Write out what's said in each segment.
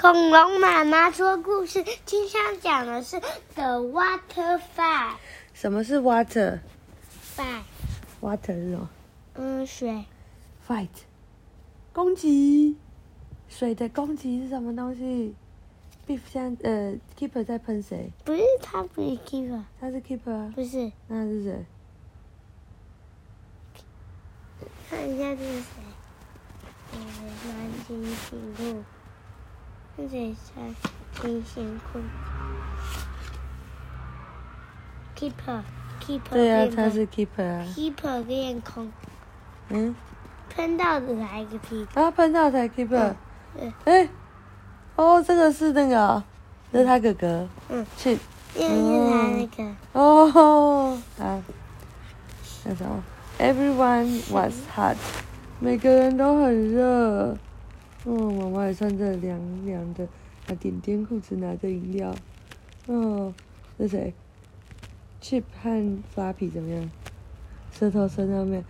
恐龙妈妈说故事，今天讲的是 The Water Fight。什么是 water？Fight，water 是什么嗯，水。？fight，攻击。水的攻击是什么东西？Beef 现在呃，keeper 在喷谁？不是，他不是 keeper，他是 keeper 啊，不是。那是谁？看一下这是谁？呃，穿金星裤。这谁穿金星裤？keeper，keeper 对啊，他是 keeper 啊。keeper 变空，嗯，喷到的来一个屁。啊，喷到才 keeper。嗯哎，哦，这个是那个哦，这是他哥哥。嗯，去。因为是他那个。哦，好，那什么？Everyone was hot，每个人都很热。嗯，妈妈也穿着凉凉的，啊点点裤子，拿着饮料。哦，这谁？Chip 和 Flappy 怎么样？舌头伸上面。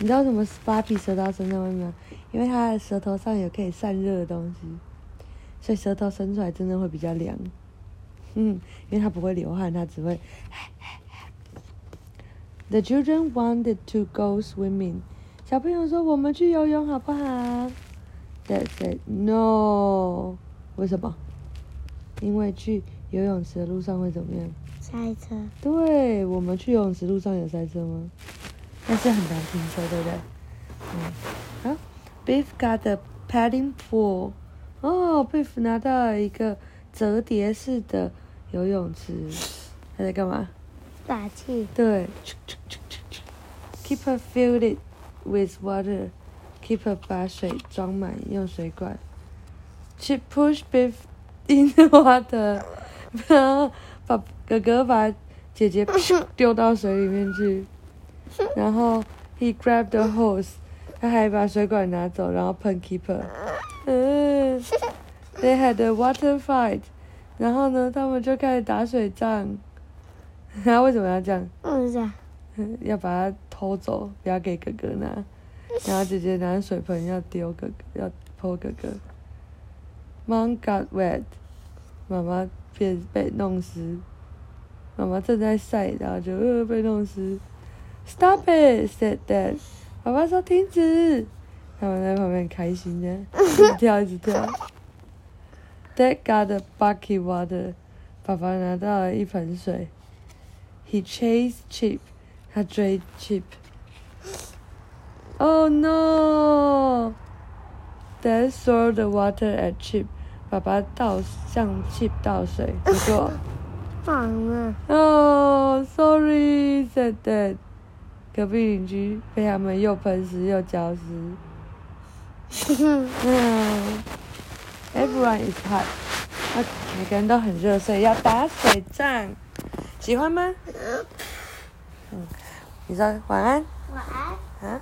你知道什么 Flappy 舌头伸上面吗？因为它的舌头上有可以散热的东西，所以舌头伸出来真的会比较凉。嗯，因为它不会流汗，它只会。The children wanted to go swimming. 小朋友说：“我们去游泳好不好？”Dad said no. 为什么？因为去游泳池的路上会怎么样？塞车。对，我们去游泳池路上有塞车吗？但是很难停车，对不对？嗯，好。Beef got a paddling pool. 哦，Beef 拿到了一个折叠式的游泳池，他在干嘛？打气。对，Keeper filled it with water. Keeper 把水装满，用水管。She pushed Beef in the water. 然后把哥哥把姐姐丢到水里面去。然后 he grabbed the hose. 他还把水管拿走，然后喷 Keeper。嗯，They had a water fight. 然后呢，他们就开始打水仗。然后为什么要这样？不是啊。要把它偷走，不要给哥哥拿。然后姐姐拿水盆要丢哥哥，要泼哥哥。Mom got wet，妈妈被被弄湿。妈妈正在晒，然后就呃被弄湿。Stop it，said Dad。爸爸说停止。他们在旁边开心的，一直跳一直跳。Dad got a bucket water，爸爸拿到了一盆水。He chased Chip，他追 Chip。Oh no! Dad threw the water at Chip，爸爸倒向 Chip 倒水，结果放了。Oh sorry said Dad。隔壁邻居被他们又喷湿又浇湿。嗯，Everyone is hot，啊，每个人都很热，所以要打水仗。喜欢吗？嗯，你说晚安晚安。啊。